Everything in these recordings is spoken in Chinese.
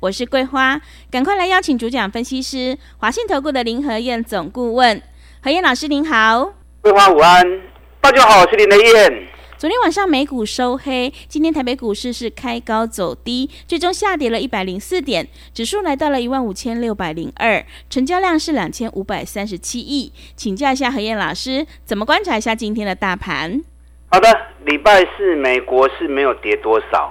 我是桂花，赶快来邀请主讲分析师华信投顾的林和燕总顾问，何燕老师您好。桂花午安，大家好，我是林和燕。昨天晚上美股收黑，今天台北股市是开高走低，最终下跌了一百零四点，指数来到了一万五千六百零二，成交量是两千五百三十七亿。请教一下何燕老师，怎么观察一下今天的大盘？好的，礼拜四美国是没有跌多少，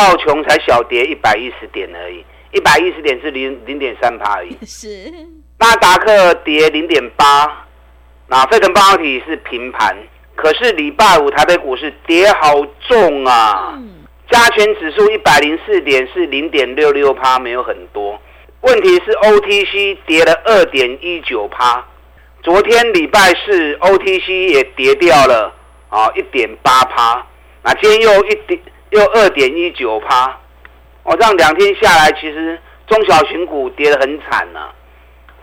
嗯。道琼才小跌一百一十点而已，一百一十点是零零点三趴而已。是，纳达克跌零点八，那费城半导体是平盘。可是礼拜五台北股市跌好重啊，加权指数一百零四点是零点六六趴，没有很多。问题是 OTC 跌了二点一九趴，昨天礼拜四 OTC 也跌掉了啊一点八趴，那今天又一点。又二点一九趴，哦，这样两天下来，其实中小型股跌得很惨呢、啊。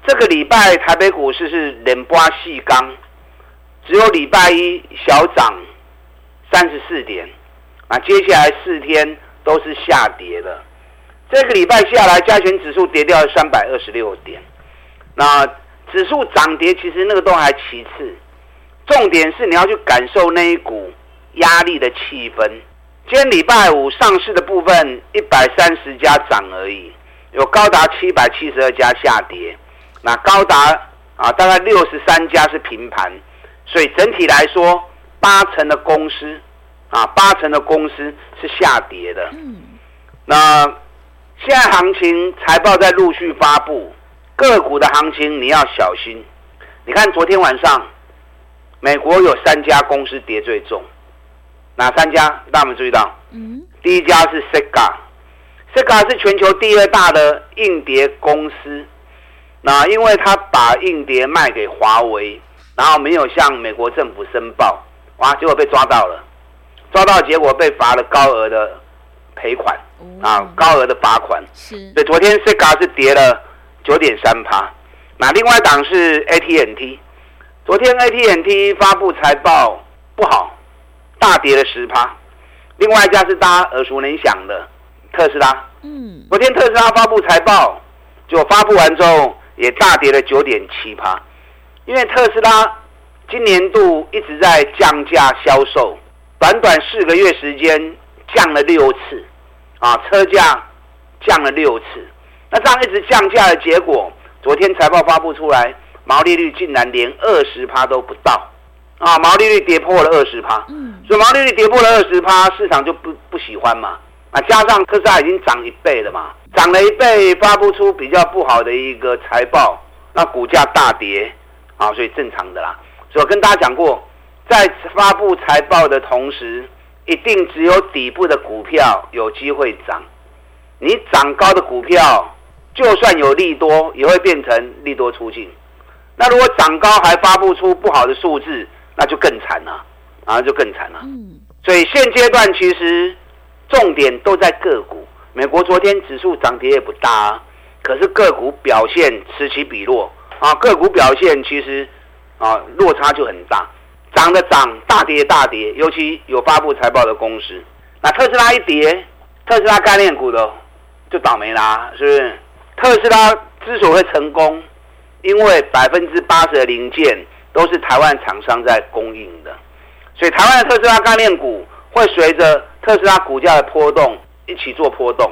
这个礼拜台北股市是连波细钢，只有礼拜一小涨三十四点，啊，接下来四天都是下跌的。这个礼拜下来，加权指数跌掉三百二十六点。那指数涨跌其实那个都还其次，重点是你要去感受那一股压力的气氛。今天礼拜五上市的部分一百三十家涨而已，有高达七百七十二家下跌，那高达啊大概六十三家是平盘，所以整体来说八成的公司啊八成的公司是下跌的。嗯，那现在行情财报在陆续发布，个股的行情你要小心。你看昨天晚上，美国有三家公司跌最重。哪三家？大家注意到？嗯，第一家是 Sega，Sega 是全球第二大的硬碟公司。那因为他把硬碟卖给华为，然后没有向美国政府申报，哇，结果被抓到了，抓到结果被罚了高额的赔款，啊，高额的罚款。是。所以昨天 Sega 是跌了九点三趴。那另外一档是 AT&T，昨天 AT&T 发布财报不好。大跌了十趴，另外一家是大家耳熟能详的特斯拉。嗯，昨天特斯拉发布财报，就发布完之后也大跌了九点七趴，因为特斯拉今年度一直在降价销售，短短四个月时间降了六次，啊，车价降了六次。那这样一直降价的结果，昨天财报发布出来，毛利率竟然连二十趴都不到。啊，毛利率跌破了二十趴，嗯，所以毛利率跌破了二十趴，市场就不不喜欢嘛。啊，加上特斯拉已经涨一倍了嘛，涨了一倍，发布出比较不好的一个财报，那股价大跌，啊，所以正常的啦。所以我跟大家讲过，在发布财报的同时，一定只有底部的股票有机会涨。你涨高的股票，就算有利多，也会变成利多出尽。那如果涨高还发布出不好的数字，那就更惨了，啊，就更惨了。嗯，所以现阶段其实重点都在个股。美国昨天指数涨跌也不大啊，可是个股表现此起彼落啊，个股表现其实啊落差就很大，涨的涨，大跌大跌，尤其有发布财报的公司。那特斯拉一跌，特斯拉概念股的就倒霉啦，是不是？特斯拉之所以会成功，因为百分之八十的零件。都是台湾厂商在供应的，所以台湾的特斯拉概念股会随着特斯拉股价的波动一起做波动。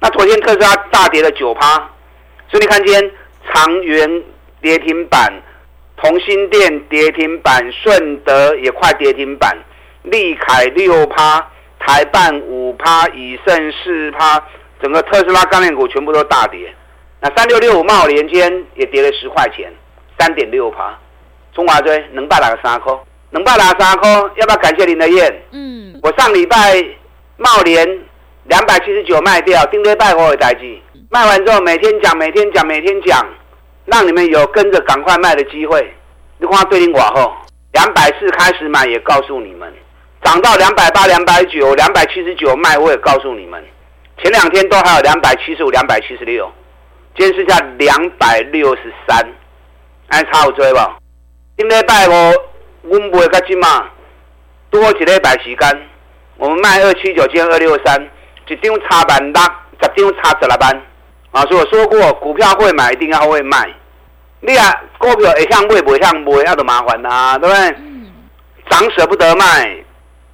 那昨天特斯拉大跌了九趴，所以你看今天长元跌停板，同心电跌停板，顺德也快跌停板，立凯六趴，台半五趴，以盛四趴，整个特斯拉概念股全部都大跌。那三六六五茂联间也跌了十块钱，三点六趴。中华追能霸哪个三颗？能霸哪三颗？要不要感谢林德燕？嗯，我上礼拜茂联两百七十九卖掉，丁德拜我有代志。卖完之后每天讲，每天讲，每天讲，让你们有跟着赶快卖的机会。你看对你寡后，两百四开始买也告诉你们，涨到两百八、两百九、两百七十九卖我也告诉你们。前两天都还有两百七十五、两百七十六，今天剩下两百六十三，还差有追吧？今礼拜五我们不会较紧嘛，多一礼拜时间，我们卖二七九，今天二六三，一张差万六，十张差十来万。啊，所以我说过，股票会买，一定要会卖。你啊，股票会向卖，不会向卖，那就麻烦啦，对不对？涨舍不得卖，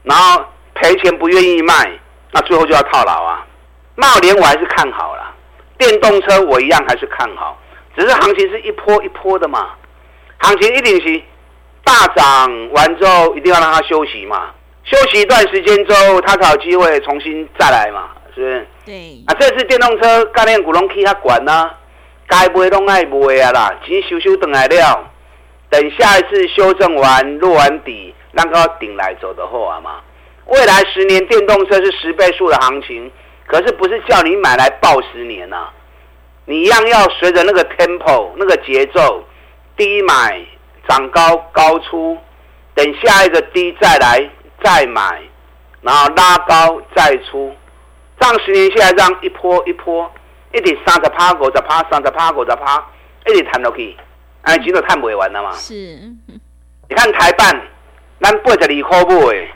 然后赔钱不愿意卖，那最后就要套牢啊。贸联我还是看好了，电动车我一样还是看好，只是行情是一波一波的嘛。行情一定是大涨完之后，一定要让它休息嘛，休息一段时间之后，它才有机会重新再来嘛。是不是？对。啊，这次电动车概念股拢起较悬呐，该卖拢爱卖啊啦，钱收收回来了，等下一次修正完落完底，让它顶来走的后啊嘛。未来十年电动车是十倍数的行情，可是不是叫你买来报十年呐、啊，你一样要随着那个 tempo 那个节奏，低买涨高高出，等下一个低再来再买，然后拉高再出。上十年下来，这样一波一波，一直三十趴、五十趴、三十趴、五十趴，一直谈落去，哎，钱都谈不完了嘛。是，你看台办，咱八十二块买，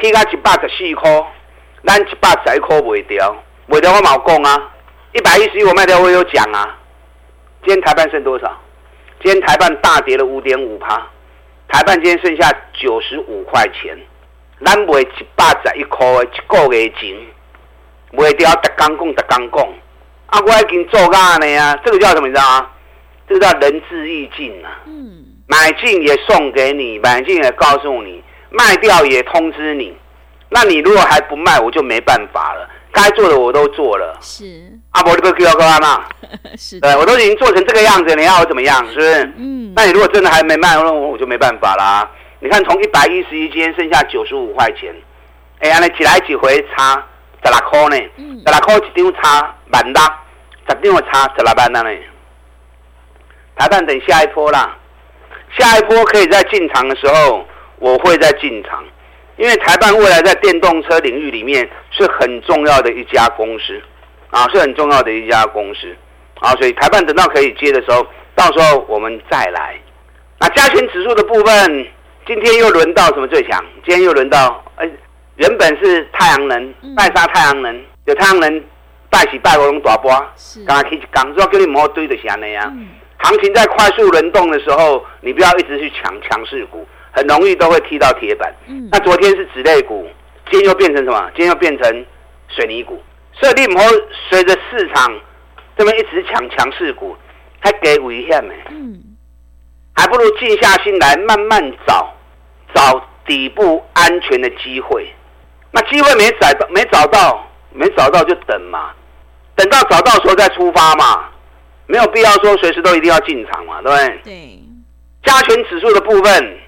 起到一百十四块，咱一百十一块卖掉，卖掉我冇讲啊，一百一十一我卖掉我有讲啊。今天台办剩多少？今天台办大跌了五点五趴，台办今天剩下九十五块钱，咱卖一百十一块，一个月钱。卖掉，特刚讲，特刚讲，啊，我已经做干了呀，这个叫什么？你知道吗？这个叫仁至义尽啊。嗯。买进也送给你，买进也告诉你，卖掉也通知你。那你如果还不卖，我就没办法了。该做的我都做了。是。阿伯，你不要干嘛？是。对，我都已经做成这个样子，你要我怎么样？是不是？嗯。那你如果真的还没卖，那我就没办法啦。你看，从一百一十一，今天剩下九十五块钱。哎呀，你几来几回差？十六块呢，十六块一张差万六，十张差十六万呢。台办等下一波啦，下一波可以在进场的时候，我会再进场，因为台办未来在电动车领域里面是很重要的一家公司啊，是很重要的一家公司啊，所以台办等到可以接的时候，到时候我们再来。那加权指数的部分，今天又轮到什么最强？今天又轮到哎。原本是太阳能，拜杀太阳能，有太阳能拜喜拜龙大波，刚刚去讲说跟你摩堆的是安尼啊。行情在快速轮动的时候，你不要一直去抢强势股，很容易都会踢到铁板。嗯、那昨天是纸类股，今天又变成什么？今天又变成水泥股。所以你唔好随着市场这么一直抢强势股，还给危险呢。嗯，还不如静下心来慢慢找，找底部安全的机会。那机会没找到，没找到，没找到就等嘛，等到找到时候再出发嘛，没有必要说随时都一定要进场嘛，对不对？对。加权指数的部分，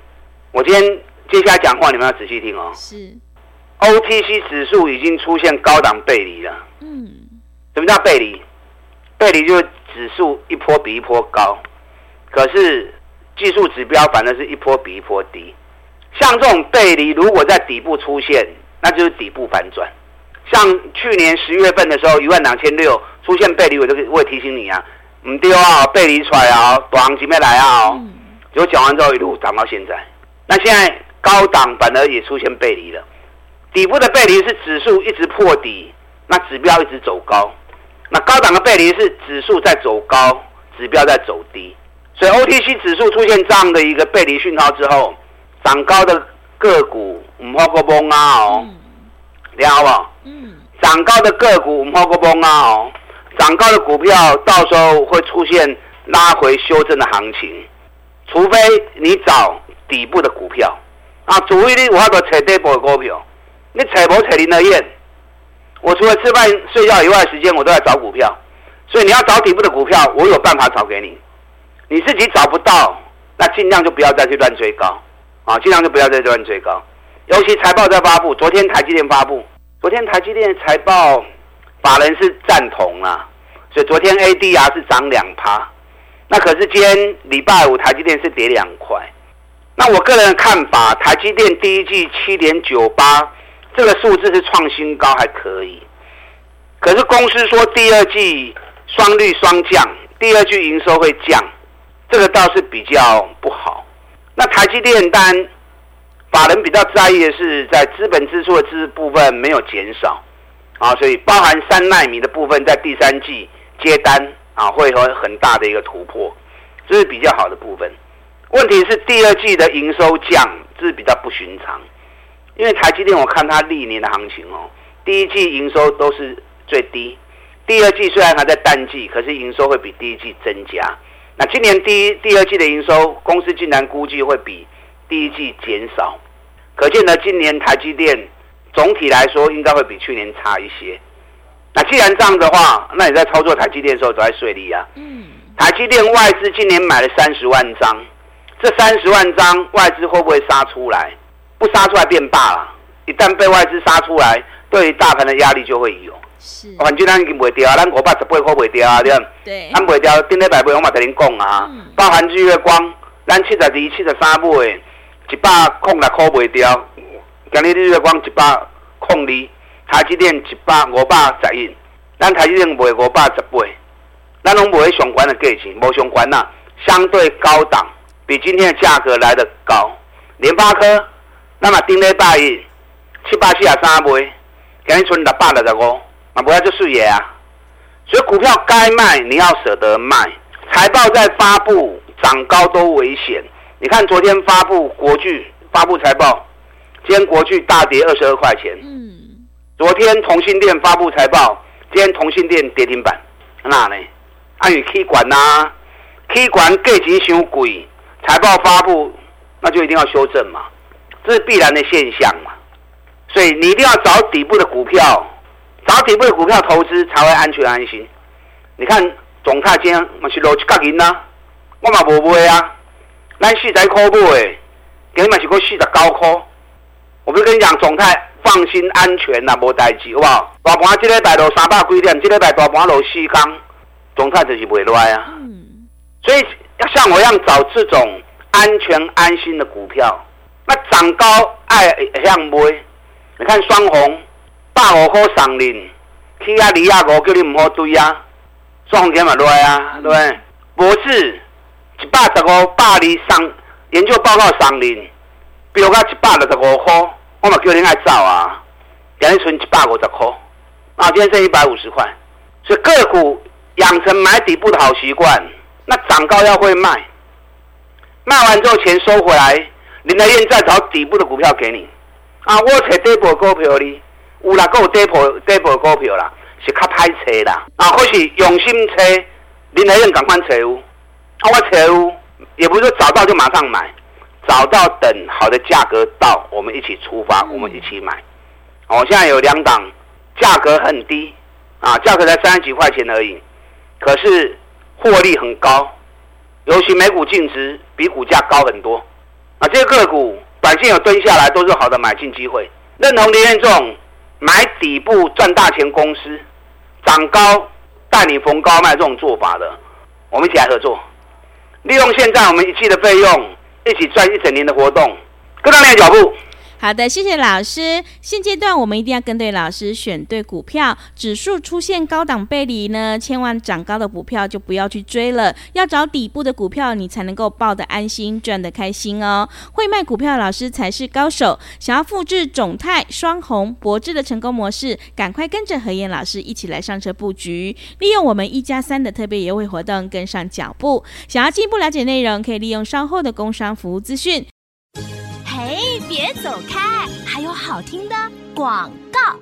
我今天接下来讲话，你们要仔细听哦。是。OTC 指数已经出现高档背离了。嗯。什么叫背离？背离就是指数一波比一波高，可是技术指标反而是一波比一波低。像这种背离，如果在底部出现，那就是底部反转，像去年十月份的时候，一万两千六出现背离，我就我也提醒你啊，唔对啊，背离出来啊，短行情没来啊，结果讲完之后一路涨到现在。那现在高档反而也出现背离了，底部的背离是指数一直破底，那指标一直走高，那高档的背离是指数在走高，指标在走低，所以 OTC 指数出现这样的一个背离讯号之后，涨高的个股。唔好个崩啊哦，你好不？好？嗯，涨高的个股唔好个崩啊哦，涨高的股票到时候会出现拉回修正的行情，除非你找底部的股票。啊，除非你有法度找底部的股票，你找无找林德燕，我除了吃饭睡觉以外的时间，我都在找股票，所以你要找底部的股票，我有办法找给你，你自己找不到，那尽量就不要再去乱追高啊，尽量就不要再乱追高。尤其财报在发布，昨天台积电发布，昨天台积电财报，法人是赞同啦，所以昨天 ADR 是涨两趴。那可是今天礼拜五台积电是跌两块。那我个人的看法，台积电第一季七点九八这个数字是创新高，还可以。可是公司说第二季双率双降，第二季营收会降，这个倒是比较不好。那台积电单法人比较在意的是，在资本支出的支部分没有减少啊，所以包含三奈米的部分在第三季接单啊，会有很大的一个突破，这是比较好的部分。问题是第二季的营收降，这是比较不寻常，因为台积电我看它历年的行情哦，第一季营收都是最低，第二季虽然还在淡季，可是营收会比第一季增加。那今年第一、第二季的营收，公司竟然估计会比第一季减少，可见呢，今年台积电总体来说应该会比去年差一些。那既然这样的话，那你在操作台积电的时候都在顺利啊。嗯。台积电外资今年买了三十万张，这三十万张外资会不会杀出来？不杀出来变罢了。一旦被外资杀出来，对于大盘的压力就会有。是，反正咱已经卖掉啊，咱五百十八块卖掉啊，对不对？咱卖掉，顶礼拜卖，我嘛跟您讲啊，嗯、包含日月光，咱七十二、七十三买，一百空六块卖掉。今日日月光一百空二，台积电一百五百十一，咱台积电卖五百十八，咱拢卖上关的价钱，无上悬呐，相对高档，比今天的价格来得高。联发科，那么顶礼拜一七八四十三买，今日剩六百六十五。啊，不要就是也啊，所以股票该卖你要舍得卖。财报在发布，涨高都危险。你看昨天发布国巨发布财报，今天国巨大跌二十二块钱。嗯。昨天同欣电发布财报，今天同欣电跌停板。那呢？按与 K 管呐，K 管价钱太贵，财报发布那就一定要修正嘛，这是必然的现象嘛。所以你一定要找底部的股票。找底部的股票投资才会安全安心。你看总泰今天嘛是落一角银呐，我嘛无买啊。咱四十块买的，今日嘛是过四十九块。我不是跟你讲总泰放心安全呐，无代志好不好？大盘这礼拜落三百几点，这礼拜大盘落四天，总泰就是袂赖啊。所以要像我一样找这种安全安心的股票，那涨高爱向买。你看双红。百五块送恁，起亚离亚五叫你唔好追啊，双天嘛落啊，对不对？博智一百十五百二上研究报告送恁，飙到一百六十五块，我嘛叫你爱走啊，今日存一百五十块，啊，今天剩一百五十块，所以个股养成买底部的好习惯，那涨高要会卖，卖完之后钱收回来，林德燕再找底部的股票给你，啊，我找底部股票哩。有啦，够有底部底部股票啦，是较歹找啦。啊，或是用心找，林来燕赶快找有。啊，我找有，也不是说找到就马上买，找到等好的价格到，我们一起出发，我们一起买。我、哦、现在有两档，价格很低，啊，价格才三十几块钱而已，可是获利很高，尤其每股净值比股价高很多。啊，这些个股短线有蹲下来，都是好的买进机会。认同林燕这种。买底部赚大钱公司，涨高带你逢高卖这种做法的，我们一起来合作，利用现在我们一季的费用，一起赚一整年的活动，跟上你的脚步。好的，谢谢老师。现阶段我们一定要跟对老师，选对股票。指数出现高档背离呢，千万涨高的股票就不要去追了，要找底部的股票，你才能够抱得安心，赚得开心哦。会卖股票的老师才是高手。想要复制种泰、双红、博智的成功模式，赶快跟着何燕老师一起来上车布局，利用我们一加三的特别优惠活动，跟上脚步。想要进一步了解内容，可以利用稍后的工商服务资讯。别走开，还有好听的广告。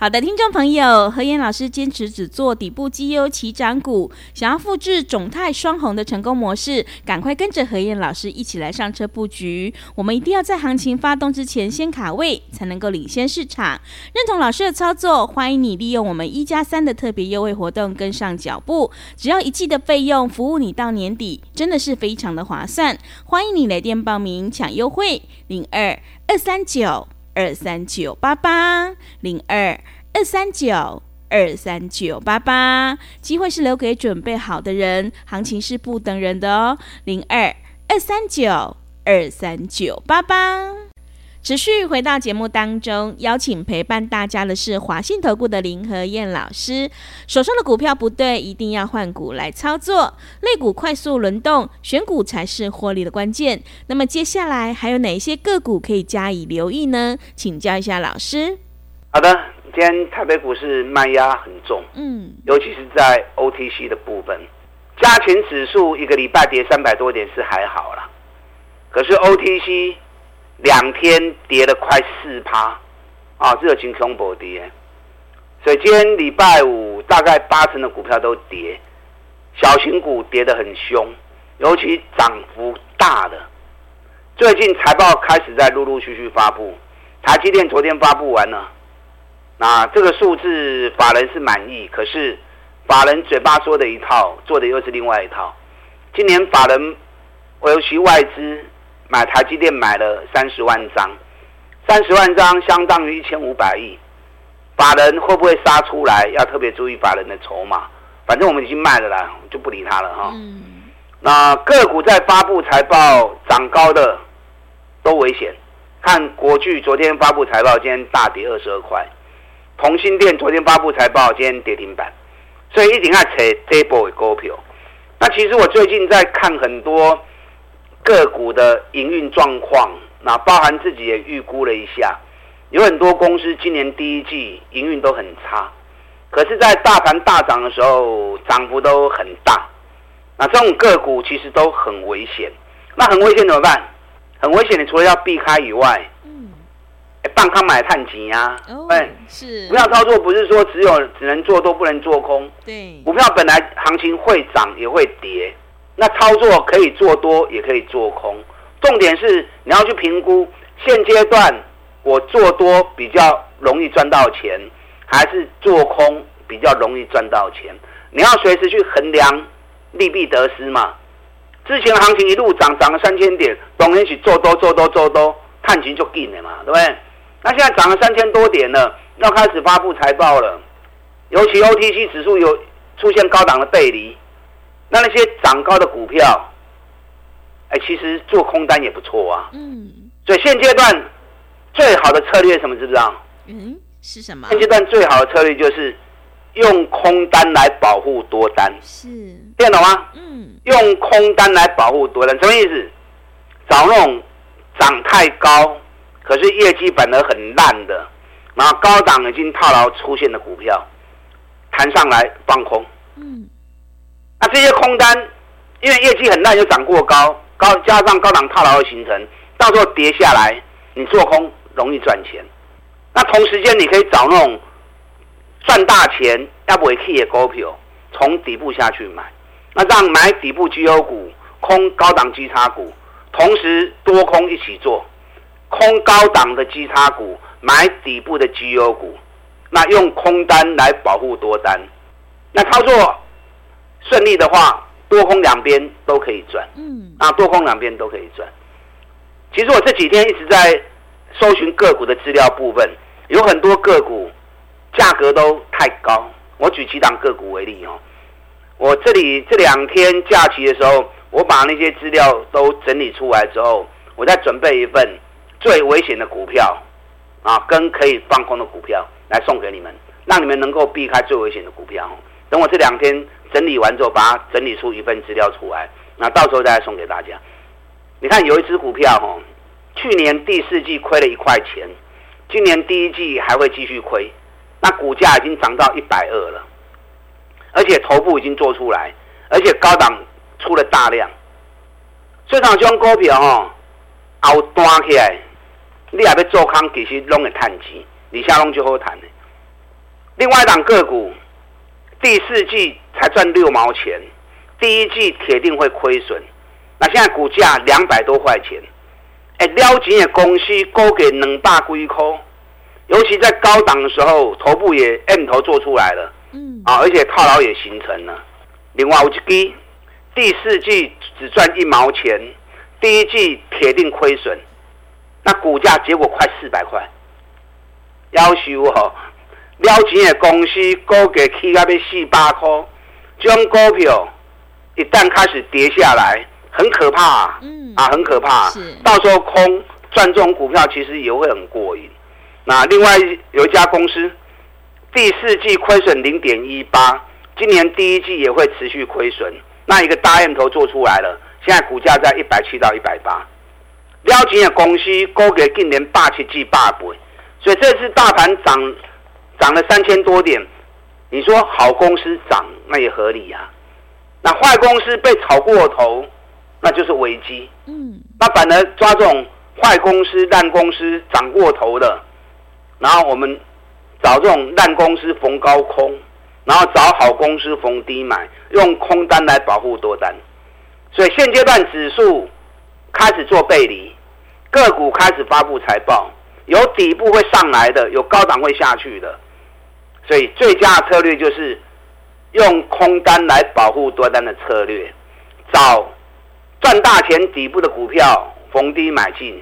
好的，听众朋友，何燕老师坚持只做底部绩优起涨股，想要复制种泰双红的成功模式，赶快跟着何燕老师一起来上车布局。我们一定要在行情发动之前先卡位，才能够领先市场。认同老师的操作，欢迎你利用我们一加三的特别优惠活动跟上脚步，只要一季的费用，服务你到年底，真的是非常的划算。欢迎你来电报名抢优惠，零二二三九二三九八八零二二三九二三九八八，机会是留给准备好的人，行情是不等人的哦。零二二三九二三九八八，持续回到节目当中，邀请陪伴大家的是华信投顾的林和燕老师。手上的股票不对，一定要换股来操作，类股快速轮动，选股才是获利的关键。那么接下来还有哪一些个股可以加以留意呢？请教一下老师。好的。今天台北股市卖压很重，嗯，尤其是在 OTC 的部分，加权指数一个礼拜跌三百多点是还好啦，可是 OTC 两天跌了快四趴，啊，这个情况不跌，所以今天礼拜五大概八成的股票都跌，小型股跌得很凶，尤其涨幅大的，最近财报开始在陆陆续续发布，台积电昨天发布完了。那这个数字法人是满意，可是法人嘴巴说的一套，做的又是另外一套。今年法人尤其外资买台积电买了三十万张，三十万张相当于一千五百亿，法人会不会杀出来？要特别注意法人的筹码。反正我们已经卖了啦，就不理他了哈。嗯。那个股在发布财报涨高的都危险。看国巨昨天发布财报，今天大跌二十二块。同心店昨天发布财报，今天跌停板，所以一定要扯这波的股票。那其实我最近在看很多个股的营运状况，那包含自己也预估了一下，有很多公司今年第一季营运都很差，可是，在大盘大涨的时候，涨幅都很大。那这种个股其实都很危险。那很危险怎么办？很危险，你除了要避开以外，嗯。半康买碳基呀，哎，是。股票操作不是说只有只能做多不能做空，对，股票本来行情会涨也会跌，那操作可以做多也可以做空，重点是你要去评估现阶段我做多比较容易赚到钱，还是做空比较容易赚到钱，你要随时去衡量利弊得失嘛。之前行情一路涨涨了三千点，懂一起做多做多做多，碳基就进了嘛，对不对？那现在涨了三千多点了，要开始发布财报了，尤其 OTC 指数有出现高档的背离，那那些涨高的股票，哎，其实做空单也不错啊。嗯。所以现阶段最好的策略什么知不知道？嗯，是什么？现阶段最好的策略就是用空单来保护多单。是。听懂吗？嗯。用空单来保护多单，什么意思？找那种涨太高。可是业绩反而很烂的，然后高档已经套牢出现的股票，弹上来放空。空单，因为业绩很烂又涨过高，高加上高档套牢的形成，到时候跌下来，你做空容易赚钱。那同时间你可以找那种赚大钱要不会 key 的股票，从底部下去买，那这样买底部绩优股，空高档基差股，同时多空一起做。空高档的基差股，买底部的绩优股，那用空单来保护多单，那操作顺利的话，多空两边都可以赚。嗯，啊，多空两边都可以赚。其实我这几天一直在搜寻个股的资料部分，有很多个股价格都太高。我举几档个股为例哦，我这里这两天假期的时候，我把那些资料都整理出来之后，我再准备一份。最危险的股票，啊，跟可以放空的股票来送给你们，让你们能够避开最危险的股票。等我这两天整理完之后，把它整理出一份资料出来，那到时候再送给大家。你看有一只股票，哈，去年第四季亏了一块钱，今年第一季还会继续亏，那股价已经涨到一百二了，而且头部已经做出来，而且高档出了大量，这场这种股票，哈，后端起来。你还要做空，其实拢会赚钱，你下拢就好谈。另外一档个股，第四季才赚六毛钱，第一季铁定会亏损。那现在股价两百多块钱，哎，了钱的公司勾给两百几块，尤其在高档的时候，头部也 M 头做出来了，嗯，啊，而且套牢也形成了。另外有一支，第四季只赚一毛钱，第一季铁定亏损。那股价结果快四百块，要求哦，了钱的公司股价起到要四百块，这种股票一旦开始跌下来，很可怕啊！嗯、啊，很可怕。是，到时候空赚这种股票，其实也会很过瘾。那另外有一家公司，第四季亏损零点一八，今年第一季也会持续亏损。那一个大 M 头做出来了，现在股价在一百七到一百八。了钱的公司股价今年八七至八倍，所以这次大盘涨。涨了三千多点，你说好公司涨那也合理呀、啊。那坏公司被炒过头，那就是危机。嗯，那反而抓这种坏公司、烂公司涨过头的，然后我们找这种烂公司逢高空，然后找好公司逢低买，用空单来保护多单。所以现阶段指数开始做背离，个股开始发布财报，有底部会上来的，有高档会下去的。所以最佳的策略就是用空单来保护多单的策略，找赚大钱底部的股票逢低买进，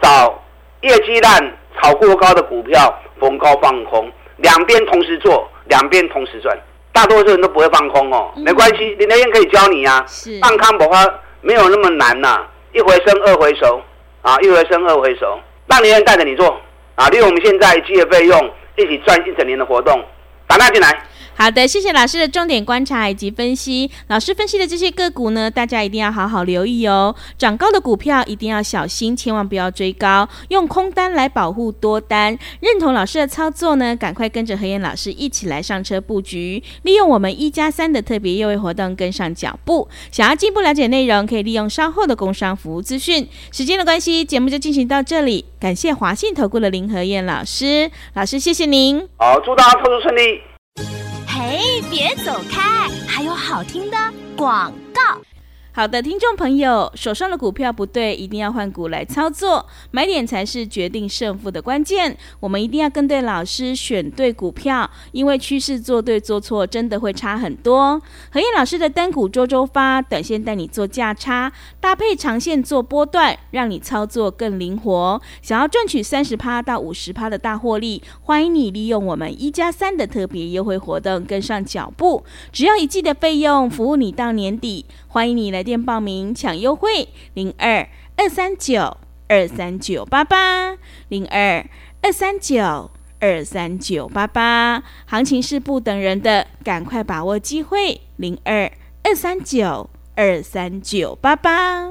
找业绩烂炒过高的股票逢高放空，两边同时做，两边同时赚。大多数人都不会放空哦，没关系，林德燕可以教你啊。是，放空的话没有那么难呐、啊，一回生二回熟啊，一回生二回熟，让林德燕带着你做啊，利用我们现在积的费用。一起赚一整年的活动，打电话进来。好的，谢谢老师的重点观察以及分析。老师分析的这些个股呢，大家一定要好好留意哦。涨高的股票一定要小心，千万不要追高，用空单来保护多单。认同老师的操作呢，赶快跟着何燕老师一起来上车布局，利用我们一加三的特别优惠活动跟上脚步。想要进一步了解内容，可以利用稍后的工商服务资讯。时间的关系，节目就进行到这里。感谢华信投顾的林和燕老师，老师谢谢您。好，祝大家操作顺利。嘿，别走开，还有好听的广告。好的，听众朋友，手上的股票不对，一定要换股来操作，买点才是决定胜负的关键。我们一定要跟对老师，选对股票，因为趋势做对做错真的会差很多。和彦老师的单股周周发，短线带你做价差，搭配长线做波段，让你操作更灵活。想要赚取三十趴到五十趴的大获利，欢迎你利用我们一加三的特别优惠活动跟上脚步，只要一季的费用，服务你到年底。欢迎你来电报名抢优惠，零二二三九二三九八八，零二二三九二三九八八。行情是不等人的，赶快把握机会，零二二三九二三九八八。